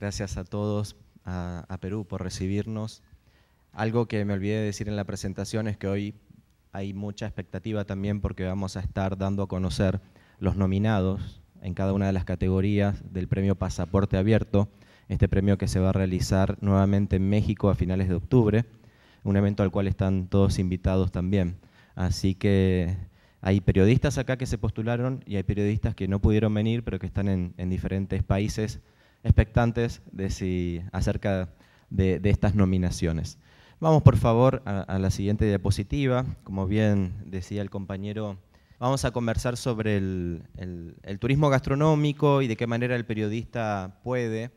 Gracias a todos, a, a Perú por recibirnos. Algo que me olvidé de decir en la presentación es que hoy hay mucha expectativa también porque vamos a estar dando a conocer los nominados en cada una de las categorías del premio Pasaporte Abierto, este premio que se va a realizar nuevamente en México a finales de octubre, un evento al cual están todos invitados también. Así que hay periodistas acá que se postularon y hay periodistas que no pudieron venir, pero que están en, diferentes países expectantes de si, acerca de, estas nominaciones. Vamos por favor a, la siguiente diapositiva. Como bien decía el compañero, vamos a conversar sobre el, turismo gastronómico y de qué manera el periodista puede.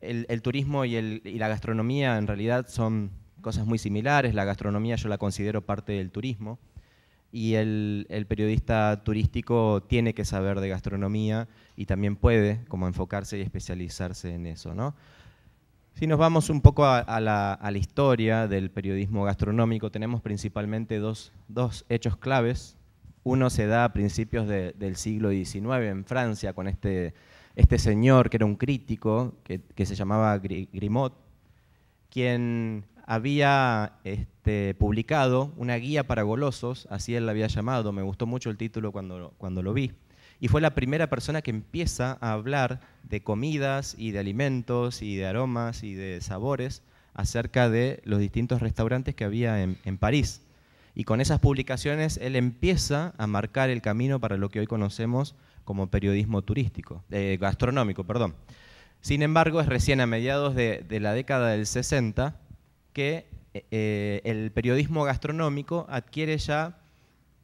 El, turismo y, y la gastronomía en realidad son cosas muy similares. La gastronomía yo la considero parte del turismo y el, periodista turístico tiene que saber de gastronomía y también puede como enfocarse y especializarse en eso. ¿no? Si nos vamos un poco a, la, historia del periodismo gastronómico, tenemos principalmente dos, hechos claves. Uno se da a principios del siglo XIX en Francia con este, este señor que era un crítico, que, que se llamaba Grimaud, quien había este, publicado una guía para golosos, así él la había llamado, me gustó mucho el título cuando, cuando lo vi, y fue la primera persona que empieza a hablar de comidas y de alimentos y de aromas y de sabores acerca de los distintos restaurantes que había en, París. Y con esas publicaciones él empieza a marcar el camino para lo que hoy conocemos como periodismo turístico, eh, gastronómico, perdón. Sin embargo, es recién a mediados de, de la década del 60 que eh, el periodismo gastronómico adquiere ya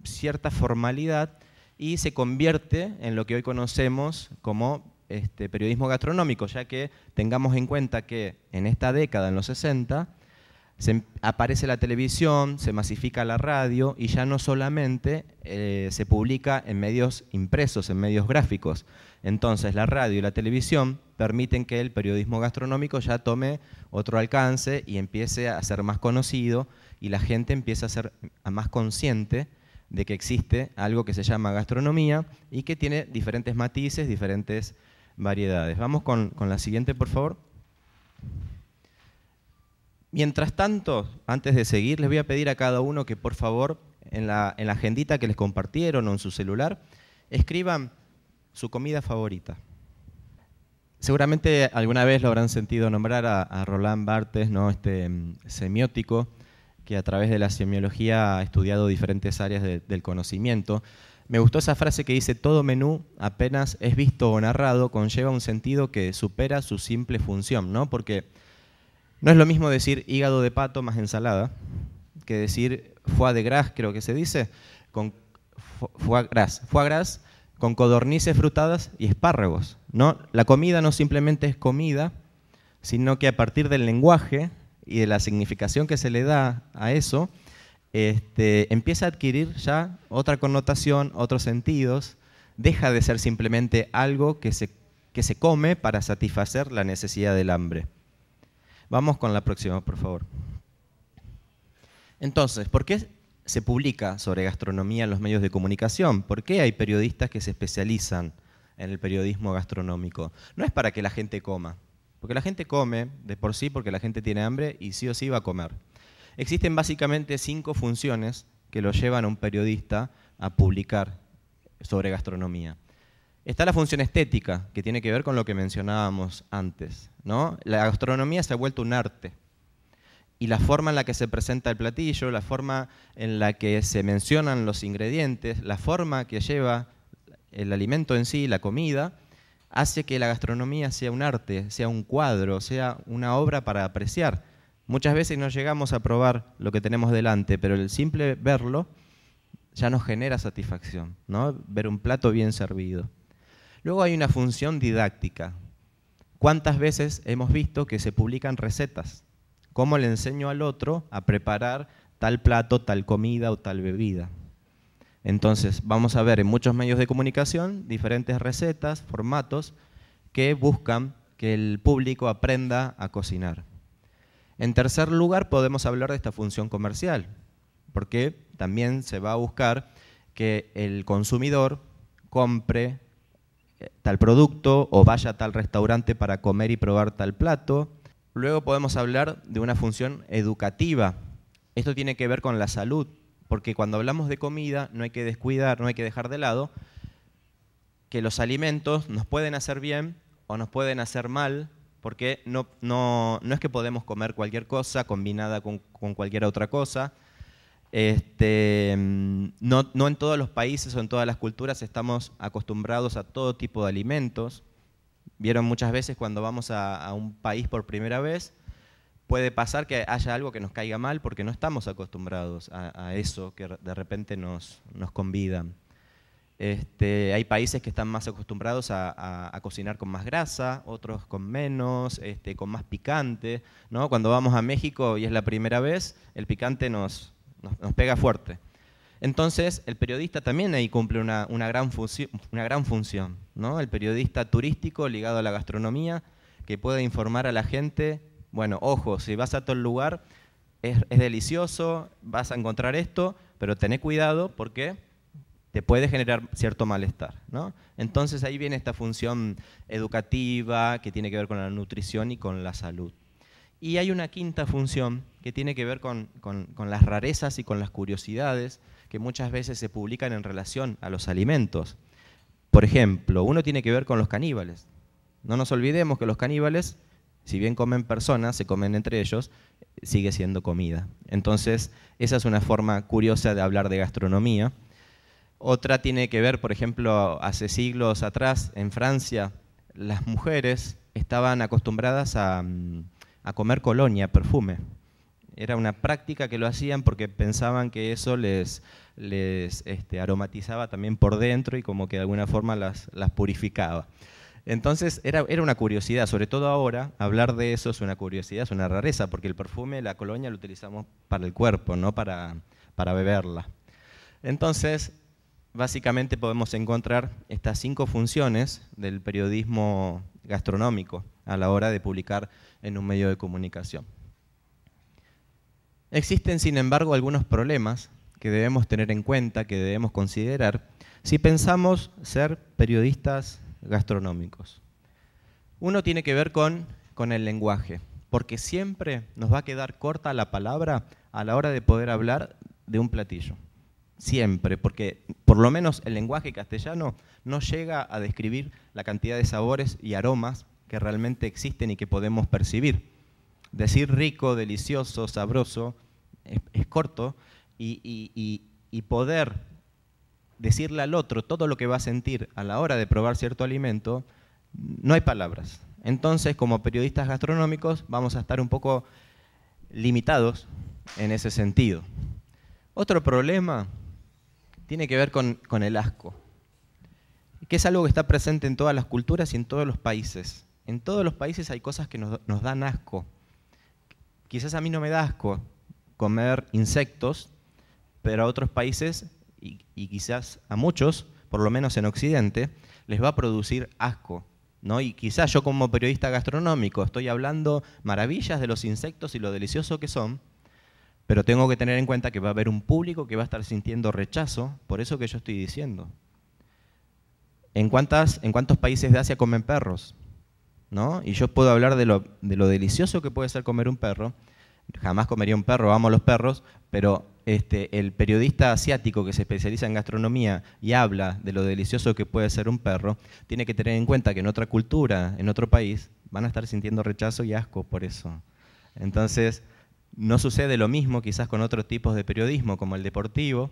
cierta formalidad y se convierte en lo que hoy conocemos como este, periodismo gastronómico, ya que tengamos en cuenta que en esta década, en los 60, se, aparece la televisión, se masifica la radio y ya no solamente eh, se publica en medios impresos, en medios gráficos. Entonces la radio y la televisión permiten que el periodismo gastronómico ya tome otro alcance y empiece a ser más conocido y la gente empieza a ser más consciente de que existe algo que se llama gastronomía y que tiene diferentes matices, diferentes variedades. Vamos con la siguiente, por favor. Mientras tanto, antes de seguir, les voy a pedir a cada uno que por favor, en la, en la agendita que les compartieron o en su celular, escriban su comida favorita. Seguramente alguna vez lo habrán sentido nombrar a, Roland Barthes, ¿no? este mm, semiótico, que a través de la semiología ha estudiado diferentes áreas del conocimiento. Me gustó esa frase que dice, todo menú apenas es visto o narrado conlleva un sentido que supera su simple función, ¿no? Porque no es lo mismo decir hígado de pato más ensalada que decir foie de gras, creo que se dice, con foie gras, foie gras con codornices frutadas y espárragos. ¿no? La comida no simplemente es comida, sino que a partir del lenguaje y de la significación que se le da a eso, este, empieza a adquirir ya otra connotación, otros sentidos, deja de ser simplemente algo que se, que se come para satisfacer la necesidad del hambre. Vamos con la próxima, por favor. Entonces, ¿por qué se publica sobre gastronomía en los medios de comunicación? ¿Por qué hay periodistas que se especializan en el periodismo gastronómico? No es para que la gente coma, porque la gente come de por sí porque la gente tiene hambre y sí o sí va a comer. Existen básicamente cinco funciones que lo llevan a un periodista a publicar sobre gastronomía. Está la función estética, que tiene que ver con lo que mencionábamos antes. ¿no? La gastronomía se ha vuelto un arte. Y la forma en la que se presenta el platillo, la forma en la que se mencionan los ingredientes, la forma que lleva el alimento en sí, la comida, hace que la gastronomía sea un arte, sea un cuadro, sea una obra para apreciar. Muchas veces no llegamos a probar lo que tenemos delante, pero el simple verlo ya nos genera satisfacción, ¿no? Ver un plato bien servido. Luego hay una función didáctica. ¿Cuántas veces hemos visto que se publican recetas? ¿Cómo le enseño al otro a preparar tal plato, tal comida o tal bebida? Entonces, vamos a ver en muchos medios de comunicación diferentes recetas, formatos que buscan que el público aprenda a cocinar. En tercer lugar, podemos hablar de esta función comercial, porque también se va a buscar que el consumidor compre eh, tal producto o vaya a tal restaurante para comer y probar tal plato. Luego podemos hablar de una función educativa. Esto tiene que ver con la salud, porque cuando hablamos de comida no hay que descuidar, no hay que dejar de lado que los alimentos nos pueden hacer bien o nos pueden hacer mal, porque no, no, no es que podemos comer cualquier cosa combinada con, con cualquier otra cosa. Este, mm, no, no, en todos los países o en todas las culturas estamos acostumbrados a todo tipo de alimentos. Vieron muchas veces cuando vamos a, un país por primera vez, puede pasar que haya algo que nos caiga mal porque no estamos acostumbrados a, eso que de repente nos, nos convidan. Este, hay países que están más acostumbrados a, cocinar con más grasa, otros con menos, este, con más picante. ¿no? Cuando vamos a México y es la primera vez, el picante nos, nos pega fuerte. Entonces, el periodista también ahí cumple una, gran, función. ¿no? El periodista turístico ligado a la gastronomía, que puede informar a la gente, bueno, ojo, si vas a todo el lugar, es, delicioso, vas a encontrar esto, pero tené cuidado porque te puede generar cierto malestar. Entonces ahí viene esta función educativa que tiene que ver con la nutrición y con la salud. Y hay una quinta función que tiene que ver con, las rarezas y con las curiosidades que muchas veces se publican en relación a los alimentos. Por ejemplo, uno tiene que ver con los caníbales. No nos olvidemos que los caníbales, si bien comen personas, se comen entre ellos, sigue siendo comida. Entonces, esa es una forma curiosa de hablar de gastronomía. Otra tiene que ver, por ejemplo, hace siglos atrás, en Francia, las mujeres estaban acostumbradas a, a, comer colonia, perfume. Era una práctica que lo hacían porque pensaban que eso les, les este, aromatizaba también por dentro y como que de alguna forma las, las purificaba. Entonces era, era, una curiosidad, sobre todo ahora, hablar de eso es una curiosidad, es una rareza, porque el perfume, la colonia lo utilizamos para el cuerpo, no para, para beberla. Entonces, básicamente podemos encontrar estas cinco funciones del periodismo gastronómico a la hora de publicar en un medio de comunicación. Existen, sin embargo, algunos problemas que debemos tener en cuenta, que debemos considerar, si pensamos ser periodistas gastronómicos. Uno tiene que ver con, con el lenguaje, porque siempre nos va a quedar corta la palabra a la hora de poder hablar de un platillo siempre, porque por lo menos el lenguaje castellano no llega a describir la cantidad de sabores y aromas que realmente existen y que podemos percibir. Decir rico, delicioso, sabroso es, es corto y, poder decirle al otro todo lo que va a sentir a la hora de probar cierto alimento, no hay palabras. Entonces, como periodistas gastronómicos, vamos a estar un poco limitados en ese sentido. Otro problema tiene que ver con, con el asco, que es algo que está presente en todas las culturas y en todos los países. En todos los países hay cosas que nos, nos dan asco. Quizás a mí no me da asco comer insectos, pero a otros países, y, y, quizás a muchos, por lo menos en Occidente, les va a producir asco. ¿no? Y quizás yo como periodista gastronómico estoy hablando maravillas de los insectos y lo delicioso que son, pero tengo que tener en cuenta que va a haber un público que va a estar sintiendo rechazo por eso que yo estoy diciendo. ¿En, cuántas, en cuántos países de Asia comen perros? ¿No? Y yo puedo hablar de lo, de lo delicioso que puede ser comer un perro. Jamás comería un perro, amo los perros, pero este, el periodista asiático que se especializa en gastronomía y habla de lo delicioso que puede ser un perro, tiene que tener en cuenta que en otra cultura, en otro país, van a estar sintiendo rechazo y asco por eso. Entonces, no sucede lo mismo quizás con otros tipos de periodismo, como el deportivo,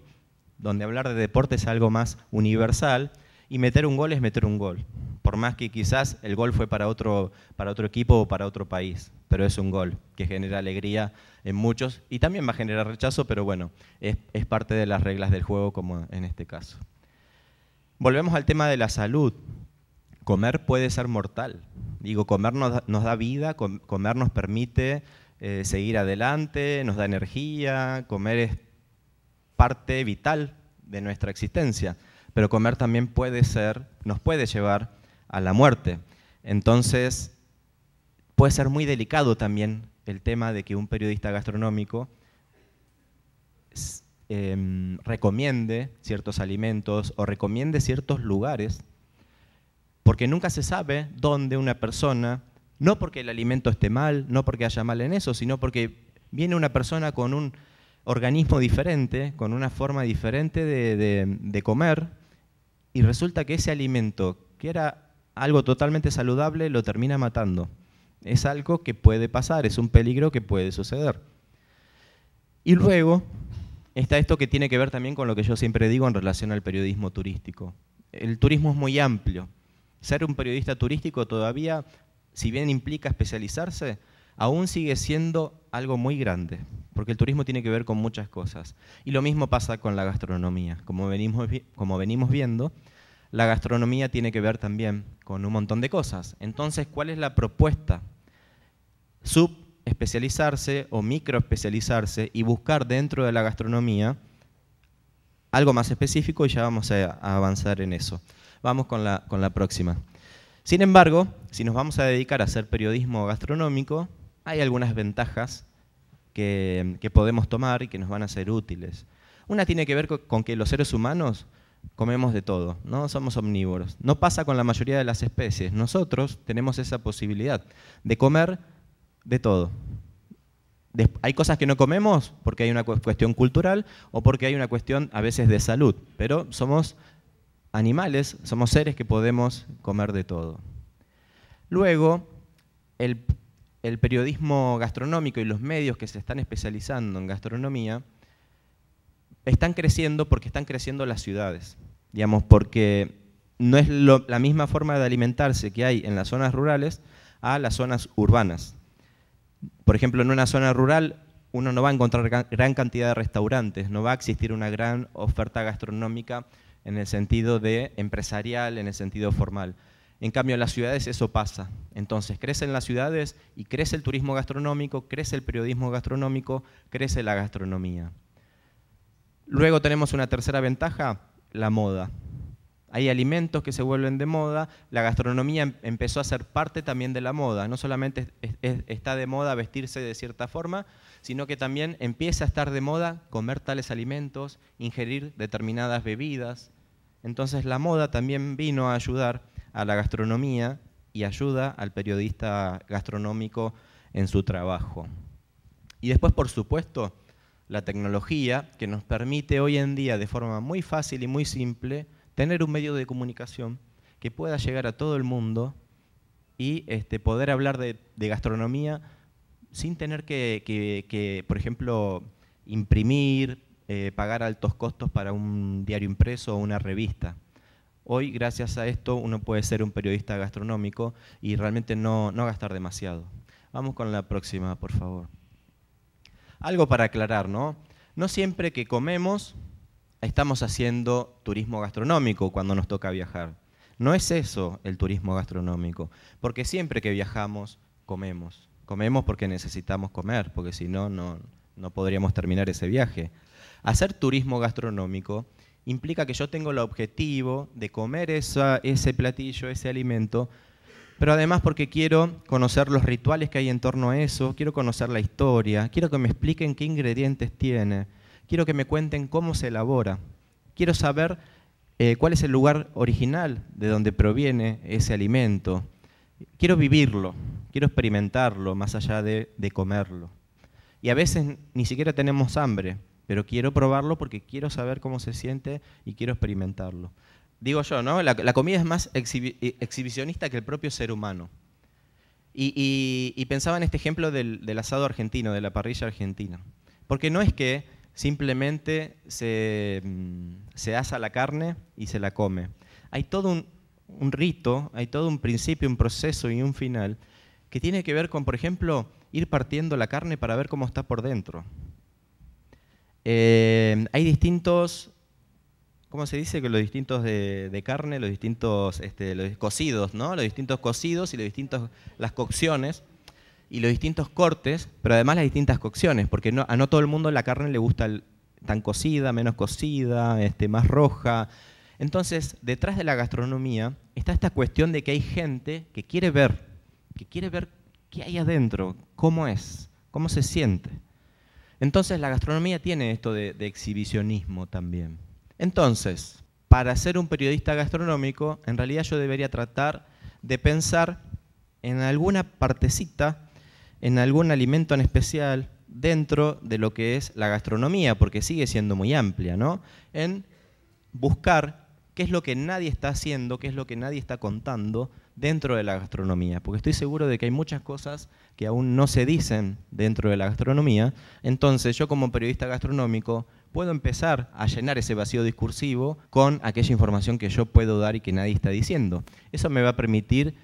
donde hablar de deporte es algo más universal y meter un gol es meter un gol. Por más que quizás el gol fue para otro, para otro equipo o para otro país, pero es un gol que genera alegría en muchos y también va a generar rechazo, pero bueno, es, es parte de las reglas del juego como en este caso. Volvemos al tema de la salud. Comer puede ser mortal. Digo, comer nos da, nos da vida, comer nos permite eh, seguir adelante, nos da energía, comer es parte vital de nuestra existencia, pero comer también puede ser, nos puede llevar a la muerte. Entonces, puede ser muy delicado también el tema de que un periodista gastronómico eh, recomiende ciertos alimentos o recomiende ciertos lugares porque nunca se sabe dónde una persona, no porque el alimento esté mal, no porque haya mal en eso, sino porque viene una persona con un organismo diferente, con una forma diferente de, comer, y resulta que ese alimento, que era algo totalmente saludable, lo termina matando. Es algo que puede pasar, es un peligro que puede suceder. Y luego está esto que tiene que ver también con lo que yo siempre digo en relación al periodismo turístico. El turismo es muy amplio. Ser un periodista turístico todavía, si bien implica especializarse, aún sigue siendo algo muy grande, porque el turismo tiene que ver con muchas cosas. Y lo mismo pasa con la gastronomía. Como venimos, como venimos viendo, la gastronomía tiene que ver también con un montón de cosas. Entonces, ¿cuál es la propuesta? Subespecializarse o microespecializarse y buscar dentro de la gastronomía algo más específico y ya vamos a, avanzar en eso. Vamos con la, con la próxima. Sin embargo, si nos vamos a dedicar a hacer periodismo gastronómico, hay algunas ventajas que, podemos tomar y que nos van a ser útiles. Una tiene que ver con que los seres humanos comemos de todo, no somos omnívoros. No pasa con la mayoría de las especies. Nosotros tenemos esa posibilidad de comer de todo. hay cosas que no comemos porque hay una cuestión cultural o porque hay una cuestión a veces de salud, pero somos animales, somos seres que podemos comer de todo. Luego, el, periodismo gastronómico y los medios que se están especializando en gastronomía están creciendo porque están creciendo las ciudades, digamos, porque no es la misma forma de alimentarse que hay en las zonas rurales a las zonas urbanas. Por ejemplo, en una zona rural uno no va a encontrar gran cantidad de restaurantes, no va a existir una gran oferta gastronómica en el sentido de empresarial, en el sentido formal. En cambio, en las ciudades eso pasa. Entonces, crecen las ciudades y crece el turismo gastronómico, crece el periodismo gastronómico, crece la gastronomía. Luego tenemos una tercera ventaja, la moda. Hay alimentos que se vuelven de moda, la gastronomía em-, empezó a ser parte también de la moda. No solamente está de moda vestirse de cierta forma, sino que también empieza a estar de moda comer tales alimentos, ingerir determinadas bebidas. Entonces la moda también vino a ayudar a la gastronomía y ayuda al periodista gastronómico en su trabajo. Y después, por supuesto, la tecnología que nos permite hoy en día de forma muy fácil y muy simple tener un medio de comunicación que pueda llegar a todo el mundo y este, poder hablar de, gastronomía sin tener que, por ejemplo, imprimir, eh, pagar altos costos para un diario impreso o una revista. Hoy, gracias a esto, uno puede ser un periodista gastronómico y realmente no, no gastar demasiado. Vamos con la próxima, por favor. Algo para aclarar, ¿no? No siempre que comemos estamos haciendo turismo gastronómico cuando nos toca viajar. No es eso el turismo gastronómico, porque siempre que viajamos comemos. Comemos porque necesitamos comer, porque si no, no podríamos terminar ese viaje. Hacer turismo gastronómico implica que yo tengo el objetivo de comer ese platillo, ese alimento, pero además porque quiero conocer los rituales que hay en torno a eso, quiero conocer la historia, quiero que me expliquen qué ingredientes tiene, quiero que me cuenten cómo se elabora, quiero saber eh, cuál es el lugar original de donde proviene ese alimento, quiero vivirlo, quiero experimentarlo más allá de, de comerlo. Y a veces ni siquiera tenemos hambre, pero quiero probarlo porque quiero saber cómo se siente y quiero experimentarlo. Digo yo, ¿no? La, comida es más eh, exhibicionista que el propio ser humano. Y, pensaba en este ejemplo del, asado argentino, de la parrilla argentina. Porque no es que simplemente se, mm, asa la carne y se la come. Hay todo un rito, hay todo un principio, un proceso y un final que tiene que ver con, por ejemplo, ir partiendo la carne para ver cómo está por dentro. Eh, hay distintos, ¿cómo se dice? Que los distintos de, carne, los distintos este, los cocidos, ¿no? Los distintos cocidos y los distintos, las cocciones y los distintos cortes, pero además las distintas cocciones, porque a no todo el mundo la carne le gusta tan cocida, menos cocida, este, más roja. Entonces, detrás de la gastronomía está esta cuestión de que hay gente que quiere ver, que quiere ver qué hay adentro, cómo es, cómo se siente. Entonces la gastronomía tiene esto de, exhibicionismo también. Entonces, para ser un periodista gastronómico, en realidad yo debería tratar de pensar en alguna partecita, en algún alimento en especial, dentro de lo que es la gastronomía, porque sigue siendo muy amplia, ¿no? En buscar qué es lo que nadie está haciendo, qué es lo que nadie está contando dentro de la gastronomía, porque estoy seguro de que hay muchas cosas que aún no se dicen dentro de la gastronomía, entonces yo como periodista gastronómico puedo empezar a llenar ese vacío discursivo con aquella información que yo puedo dar y que nadie está diciendo. Eso me va a permitir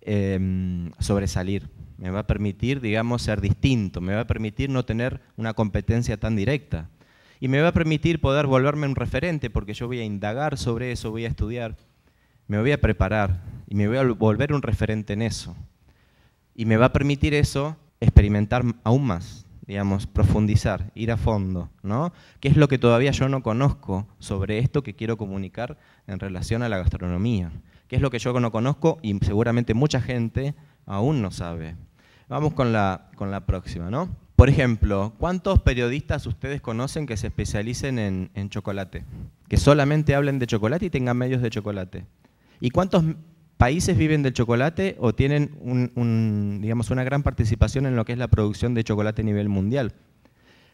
em, sobresalir, me va a permitir, digamos, ser distinto, me va a permitir no tener una competencia tan directa. Y me va a permitir poder volverme un referente porque yo voy a indagar sobre eso, voy a estudiar, me voy a preparar y me voy a volver un referente en eso. Y me va a permitir eso experimentar aún más, digamos, profundizar, ir a fondo, ¿no? ¿Qué es lo que todavía yo no conozco sobre esto que quiero comunicar en relación a la gastronomía? ¿Qué es lo que yo no conozco y seguramente mucha gente aún no sabe? Vamos con la, con la próxima, ¿no? Por ejemplo, ¿cuántos periodistas ustedes conocen que se especialicen en, en chocolate? Que solamente hablen de chocolate y tengan medios de chocolate. ¿Y cuántos países viven del chocolate o tienen digamos, una gran participación en lo que es la producción de chocolate a nivel mundial.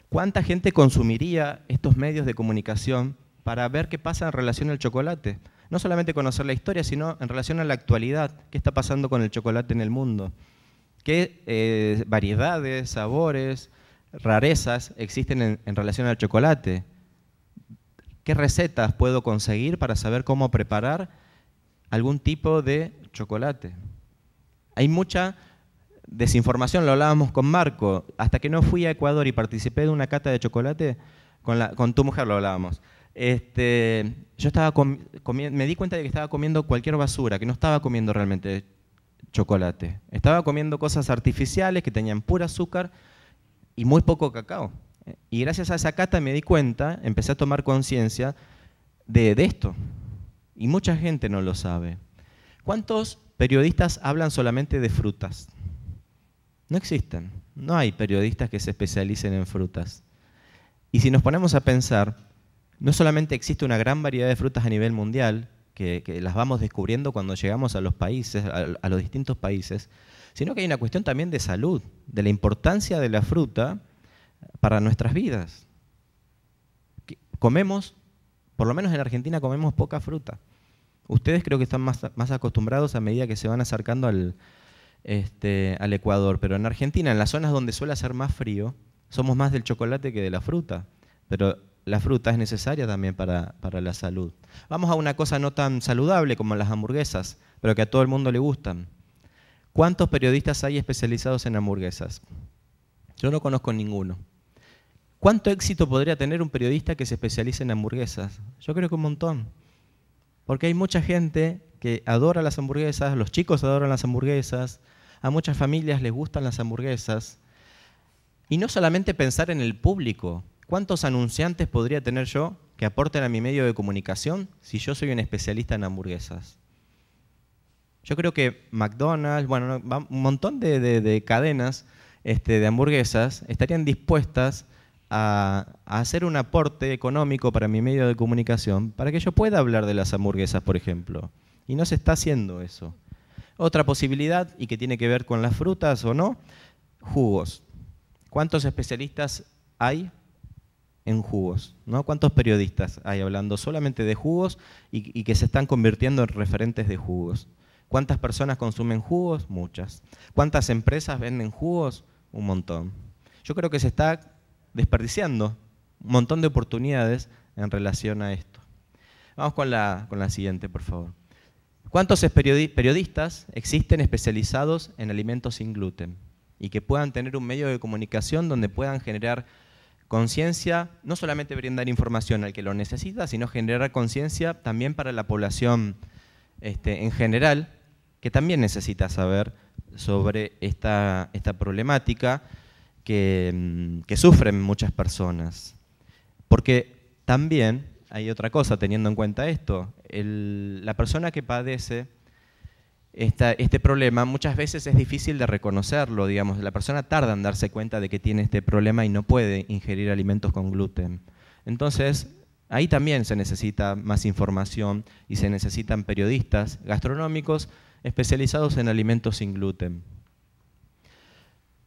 ¿Cuánta gente consumiría estos medios de comunicación para ver qué pasa en relación al chocolate? No solamente conocer la historia, sino en relación a la actualidad, qué está pasando con el chocolate en el mundo. ¿Qué eh, variedades, sabores, rarezas existen en, en relación al chocolate? ¿Qué recetas puedo conseguir para saber cómo preparar algún tipo de chocolate. Hay mucha desinformación, lo hablábamos con Marco, hasta que no fui a Ecuador y participé de una cata de chocolate, con, tu mujer lo hablábamos. Este, yo estaba me di cuenta de que estaba comiendo cualquier basura, que no estaba comiendo realmente chocolate. Estaba comiendo cosas artificiales que tenían pura azúcar y muy poco cacao. Y gracias a esa cata me di cuenta, empecé a tomar conciencia de esto, y mucha gente no lo sabe. ¿Cuántos periodistas hablan solamente de frutas? No existen. No hay periodistas que se especialicen en frutas. Y si nos ponemos a pensar, no solamente existe una gran variedad de frutas a nivel mundial, que, las vamos descubriendo cuando llegamos a los países, a los distintos países, sino que hay una cuestión también de salud, de la importancia de la fruta para nuestras vidas. Comemos, por lo menos en Argentina comemos poca fruta. Ustedes creo que están más, acostumbrados a medida que se van acercando al, este, al Ecuador, pero en Argentina, en las zonas donde suele hacer más frío, somos más del chocolate que de la fruta, pero la fruta es necesaria también para, para, la salud. Vamos a una cosa no tan saludable como las hamburguesas, pero que a todo el mundo le gustan. ¿Cuántos periodistas hay especializados en hamburguesas? Yo no conozco ninguno. ¿Cuánto éxito podría tener un periodista que se especialice en hamburguesas? Yo creo que un montón. Porque hay mucha gente que adora las hamburguesas, los chicos adoran las hamburguesas, a muchas familias les gustan las hamburguesas. Y no solamente pensar en el público. ¿Cuántos anunciantes podría tener yo que aporten a mi medio de comunicación si yo soy un especialista en hamburguesas? Yo creo que McDonald's, bueno, un montón de, cadenas este, de hamburguesas estarían dispuestas a, hacer un aporte económico para mi medio de comunicación para que yo pueda hablar de las hamburguesas, por ejemplo. Y no se está haciendo eso. Otra posibilidad, y que tiene que ver con las frutas o no, jugos. ¿Cuántos especialistas hay en jugos? ¿no? ¿Cuántos periodistas hay hablando solamente de jugos y, y que se están convirtiendo en referentes de jugos? ¿Cuántas personas consumen jugos? Muchas. ¿Cuántas empresas venden jugos? Un montón. Yo creo que se está desperdiciando un montón de oportunidades en relación a esto. Vamos con la, con la siguiente, por favor. ¿Cuántos periodistas existen especializados en alimentos sin gluten y que puedan tener un medio de comunicación donde puedan generar conciencia, no solamente brindar información al que lo necesita, sino generar conciencia también para la población este, en general, que también necesita saber sobre esta, esta problemática Mm, que, sufren muchas personas. Porque también hay otra cosa teniendo en cuenta esto. la persona que padece este problema muchas veces es difícil de reconocerlo, digamos. La persona tarda en darse cuenta de que tiene este problema y no puede ingerir alimentos con gluten. Entonces, Ahí también se necesita más información y se necesitan periodistas gastronómicos especializados en alimentos sin gluten.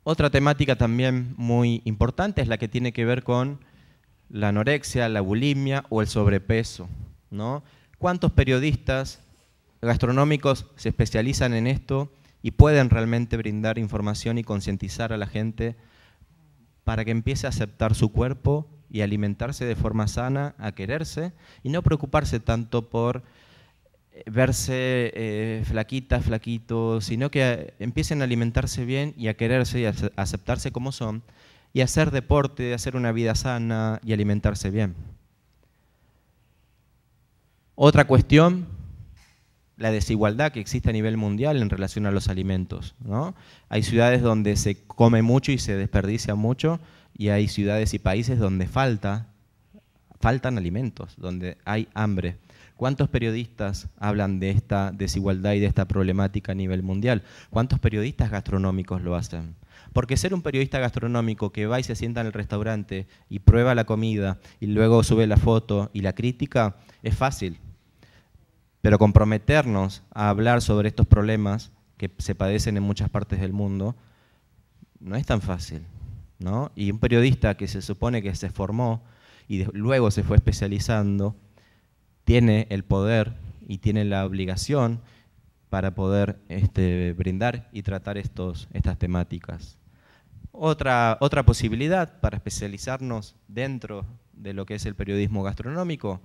Otra temática también muy importante es la que tiene que ver con la anorexia, la bulimia o el sobrepeso. ¿Cuántos periodistas gastronómicos se especializan en esto y pueden realmente brindar información y concientizar a la gente para que empiece a aceptar su cuerpo y alimentarse de forma sana, a quererse y no preocuparse tanto por verse eh, flaquitas, flaquitos, sino que empiecen a alimentarse bien y a quererse y a aceptarse como son y hacer deporte, hacer una vida sana y alimentarse bien. Otra cuestión, la desigualdad que existe a nivel mundial en relación a los alimentos. ¿no? Hay ciudades donde se come mucho y se desperdicia mucho y hay ciudades y países donde falta, faltan alimentos, donde hay hambre. ¿Cuántos periodistas hablan de esta desigualdad y de esta problemática a nivel mundial? ¿Cuántos periodistas gastronómicos lo hacen? Porque ser un periodista gastronómico que va y se sienta en el restaurante y prueba la comida y luego sube la foto y la crítica es fácil. Pero comprometernos a hablar sobre estos problemas que se padecen en muchas partes del mundo no es tan fácil. ¿no? Y un periodista que se supone que se formó y luego se fue especializando, tiene el poder y tiene la obligación para poder este, brindar y tratar estos, estas temáticas. Otra, otra posibilidad para especializarnos dentro de lo que es el periodismo gastronómico,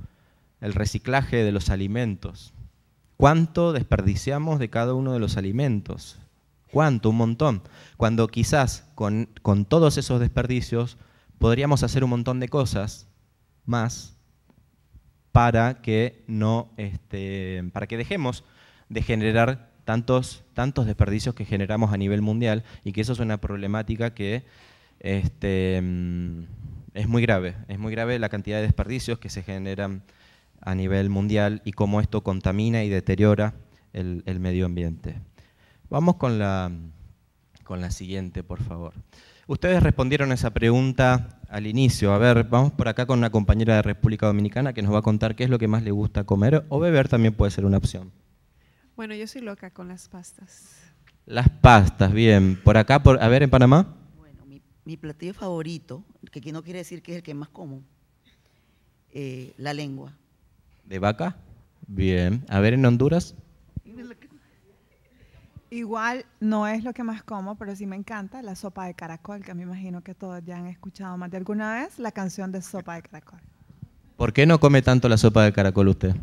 el reciclaje de los alimentos. ¿Cuánto desperdiciamos de cada uno de los alimentos? ¿Cuánto? Un montón. Cuando quizás con, con todos esos desperdicios podríamos hacer un montón de cosas más para que, no, este, para que dejemos de generar tantos, tantos desperdicios que generamos a nivel mundial y que eso es una problemática que este, mm, es muy grave. Es muy grave la cantidad de desperdicios que se generan a nivel mundial y cómo esto contamina y deteriora el, medio ambiente. Vamos con la, con la siguiente, por favor. Ustedes respondieron a esa pregunta al inicio. A ver, vamos por acá con una compañera de República Dominicana que nos va a contar qué es lo que más le gusta comer o beber también puede ser una opción. Bueno, yo soy loca con las pastas. Las pastas, bien. Por acá, por, a ver, en Panamá. Bueno, mi, platillo favorito, que aquí no quiere decir que es el que más como, eh, la lengua. ¿De vaca? Bien. A ver, en Honduras. Igual no es lo que más como, pero sí me encanta la sopa de caracol, que me imagino que todos ya han escuchado más de alguna vez la canción de sopa de caracol. ¿Por qué no come tanto la sopa de caracol usted?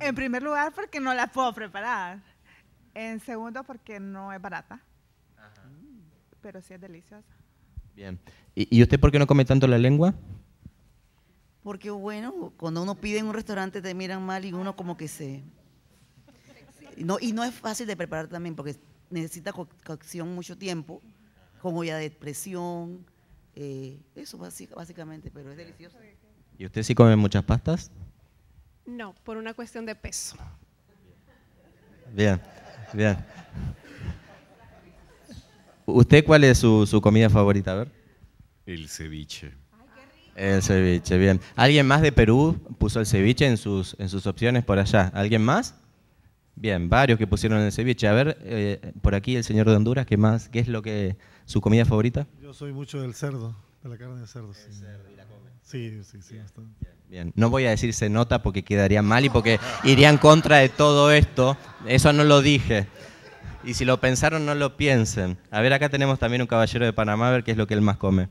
En primer lugar, porque no la puedo preparar. En segundo, porque no es barata. Pero sí es deliciosa. Bien. ¿Y, usted por qué no come tanto la lengua? Porque bueno, cuando uno pide en un restaurante te miran mal y uno como que se no, y no es fácil de preparar también porque necesita cocción mucho tiempo, con olla de presión, eh, eso básicamente, pero es delicioso. ¿Y usted sí come muchas pastas? No, por una cuestión de peso. Bien, bien. ¿Usted cuál es su, su comida favorita? A ver. El ceviche. El ceviche, bien. ¿Alguien más de Perú puso el ceviche en sus, en sus opciones por allá? ¿Alguien más? Bien, varios que pusieron el ceviche. A ver, eh, por aquí el señor de Honduras, ¿qué más? ¿Qué es lo que su comida favorita? Yo soy mucho del cerdo, de la carne de cerdo. Sí. cerdo y la come. Sí, sí, sí. Bien, no voy a decir se nota porque quedaría mal y porque iría en contra de todo esto. Eso no lo dije. Y si lo pensaron, no lo piensen. A ver, acá tenemos también un caballero de Panamá, a ver qué es lo que él más come.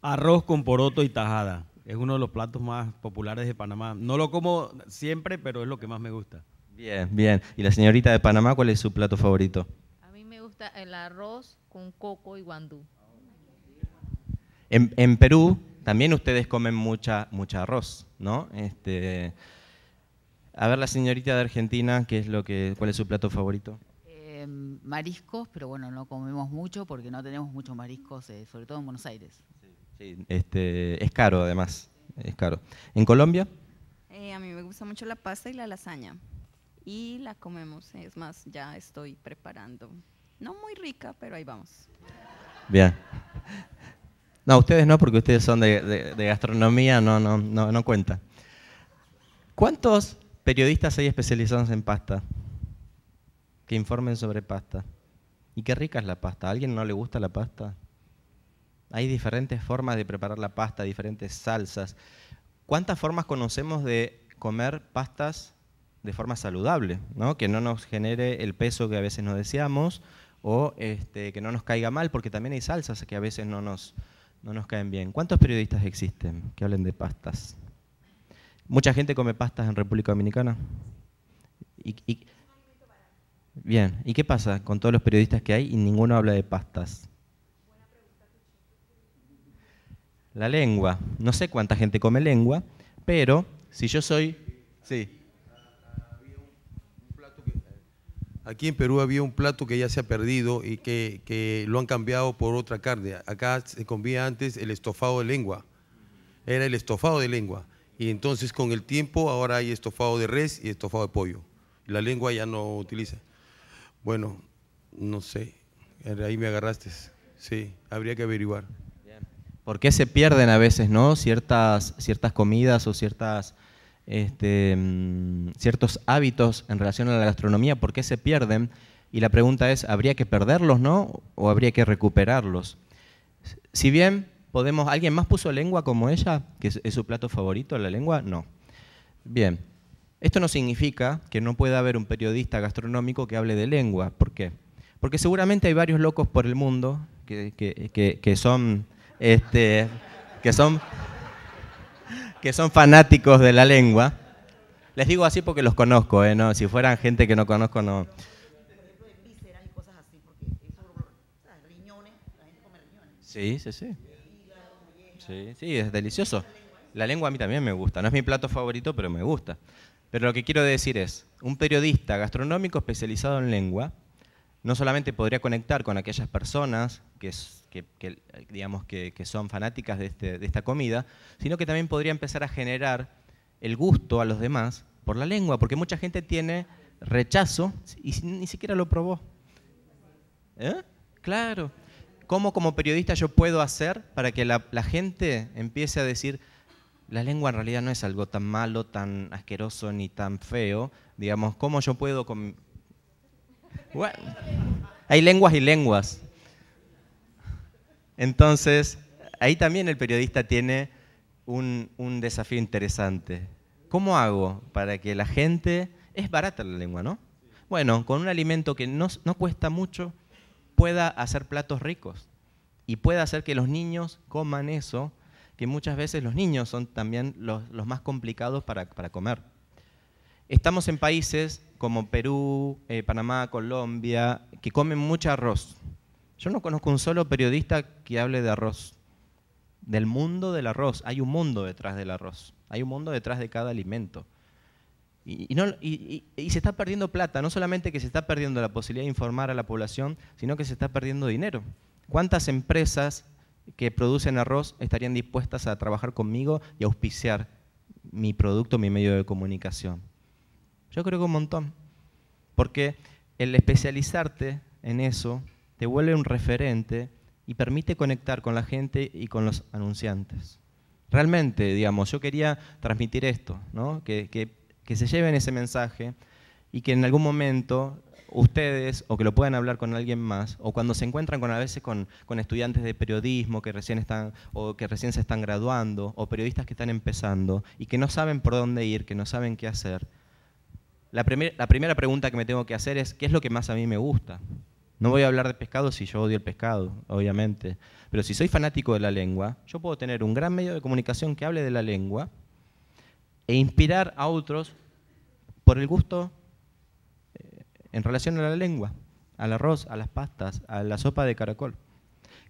Arroz con poroto y tajada. Es uno de los platos más populares de Panamá. No lo como siempre, pero es lo que más me gusta. Bien, bien. ¿Y la señorita de Panamá cuál es su plato favorito? A mí me gusta el arroz con coco y guandú. En, Perú también ustedes comen mucha, mucha arroz, ¿no? Este, a ver la señorita de Argentina, ¿qué es lo que, ¿cuál es su plato favorito? Eh, mariscos, pero bueno, no comemos mucho porque no tenemos muchos mariscos, eh, sobre todo en Buenos Aires. Sí, este, es caro además, es caro. ¿En Colombia? Eh, a mí me gusta mucho la pasta y la lasaña y la comemos. Es más, ya estoy preparando. No muy rica, pero ahí vamos. Bien. No, ustedes no, porque ustedes son de, de- gastronomía, no, no, no, no cuenta. ¿Cuántos periodistas hay especializados en pasta? Que informen sobre pasta. ¿Y qué rica es la pasta? ¿A alguien no le gusta la pasta? Hay diferentes formas de preparar la pasta, diferentes salsas. ¿Cuántas formas conocemos de comer pastas de forma saludable? ¿no? Que no nos genere el peso que a veces nos deseamos o este, que no nos caiga mal, porque también hay salsas que a veces no nos, no nos caen bien. ¿Cuántos periodistas existen que hablen de pastas? ¿Mucha gente come pastas en República Dominicana? Y- bien, ¿y qué pasa con todos los periodistas que hay y ninguno habla de pastas? La lengua. No sé cuánta gente come lengua, pero si yo soy... Sí. Aquí en Perú había un plato que ya se ha perdido y que, que lo han cambiado por otra carne. Acá se comía antes el estofado de lengua. Era el estofado de lengua. Y entonces con el tiempo ahora hay estofado de res y estofado de pollo. La lengua ya no utiliza. Bueno, no sé. Ahí me agarraste. Sí, habría que averiguar. ¿Por qué se pierden a veces, no? Ciertas, ciertas comidas o ciertas, este, mm, ciertos hábitos en relación a la gastronomía, ¿por qué se pierden? Y la pregunta es, ¿habría que perderlos, no? ¿O habría que recuperarlos? Si bien podemos, ¿alguien más puso lengua como ella? ¿Que es, su plato favorito, la lengua? No. Bien. Esto no significa que no pueda haber un periodista gastronómico que hable de lengua. ¿Por qué? Porque seguramente hay varios locos por el mundo que- que- que son, este, que, son, que son fanáticos de la lengua. Les digo así porque los conozco, ¿eh? No, si fueran gente que no conozco, no. Sí, sí, sí. Sí, sí, es delicioso. La lengua a mí también me gusta. No es mi plato favorito, pero me gusta. Pero lo que quiero decir es, un periodista gastronómico especializado en lengua no solamente podría conectar con aquellas personas que, que- digamos, que, son fanáticas de, este- de esta comida, sino que también podría empezar a generar el gusto a los demás por la lengua, porque mucha gente tiene rechazo y ni siquiera lo probó. ¿Eh? Claro. ¿Cómo como periodista yo puedo hacer para que la, la gente empiece a decir, la lengua en realidad no es algo tan malo, tan asqueroso ni tan feo? Digamos, ¿cómo yo puedo... com- Bueno, hay lenguas y lenguas. Entonces, ahí también el periodista tiene un, un desafío interesante. ¿Cómo hago para que la gente... Es barata la lengua, ¿no? Bueno, con un alimento que no, no cuesta mucho, pueda hacer platos ricos y pueda hacer que los niños coman eso, que muchas veces los niños son también los, los más complicados para, para comer. Estamos en países como Perú, eh, Panamá, Colombia, que comen mucho arroz. Yo no conozco un solo periodista que hable de arroz. Del mundo del arroz. Hay un mundo detrás del arroz. Hay un mundo detrás de cada alimento. Y, no- y se está perdiendo plata, no solamente que se está perdiendo la posibilidad de informar a la población, sino que se está perdiendo dinero. ¿Cuántas empresas que producen arroz estarían dispuestas a trabajar conmigo y auspiciar mi producto, mi medio de comunicación? Yo creo que un montón. Porque el especializarte en eso te vuelve un referente y permite conectar con la gente y con los anunciantes. Realmente, digamos, yo quería transmitir esto, ¿no? que, que- se lleven ese mensaje y que en algún momento ustedes, o que lo puedan hablar con alguien más, o cuando se encuentran con a veces con, con estudiantes de periodismo que recién están, o que recién se están graduando, o periodistas que están empezando y que no saben por dónde ir, que no saben qué hacer, la, primer- la primera pregunta que me tengo que hacer es, ¿qué es lo que más a mí me gusta? No voy a hablar de pescado si yo odio el pescado, obviamente. Pero si soy fanático de la lengua, yo puedo tener un gran medio de comunicación que hable de la lengua e inspirar a otros por el gusto eh, en relación a la lengua, al arroz, a las pastas, a la sopa de caracol.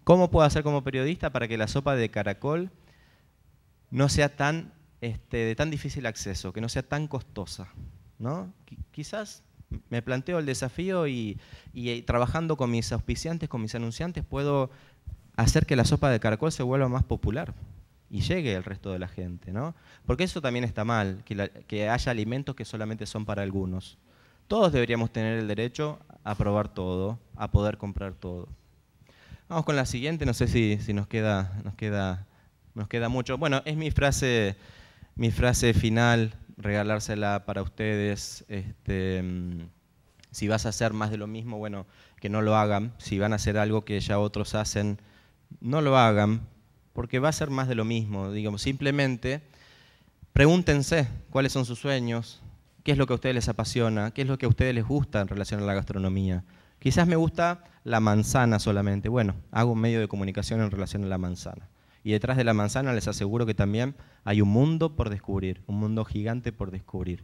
¿Cómo puedo hacer como periodista para que la sopa de caracol no sea tan, este, de tan difícil acceso, que no sea tan costosa? ¿No? Qui- Quizás me planteo el desafío y, eh, trabajando con mis auspiciantes, con mis anunciantes, puedo hacer que la sopa de caracol se vuelva más popular y llegue al resto de la gente, ¿no? Porque eso también está mal, que haya alimentos que solamente son para algunos. Todos deberíamos tener el derecho a probar todo, a poder comprar todo. Vamos con la siguiente, no sé si, si nos, queda, nos, queda, nos queda mucho. Bueno, es mi frase, mi frase final, regalársela para ustedes. Este, mm, si vas a hacer más de lo mismo, bueno, que no lo hagan. Si van a hacer algo que ya otros hacen, no lo hagan, porque va a ser más de lo mismo. Digamos, simplemente pregúntense cuáles son sus sueños, qué es lo que a ustedes les apasiona, qué es lo que a ustedes les gusta en relación a la gastronomía. Quizás me gusta la manzana solamente. Bueno, hago un medio de comunicación en relación a la manzana. Y detrás de la manzana les aseguro que también hay un mundo por descubrir, un mundo gigante por descubrir.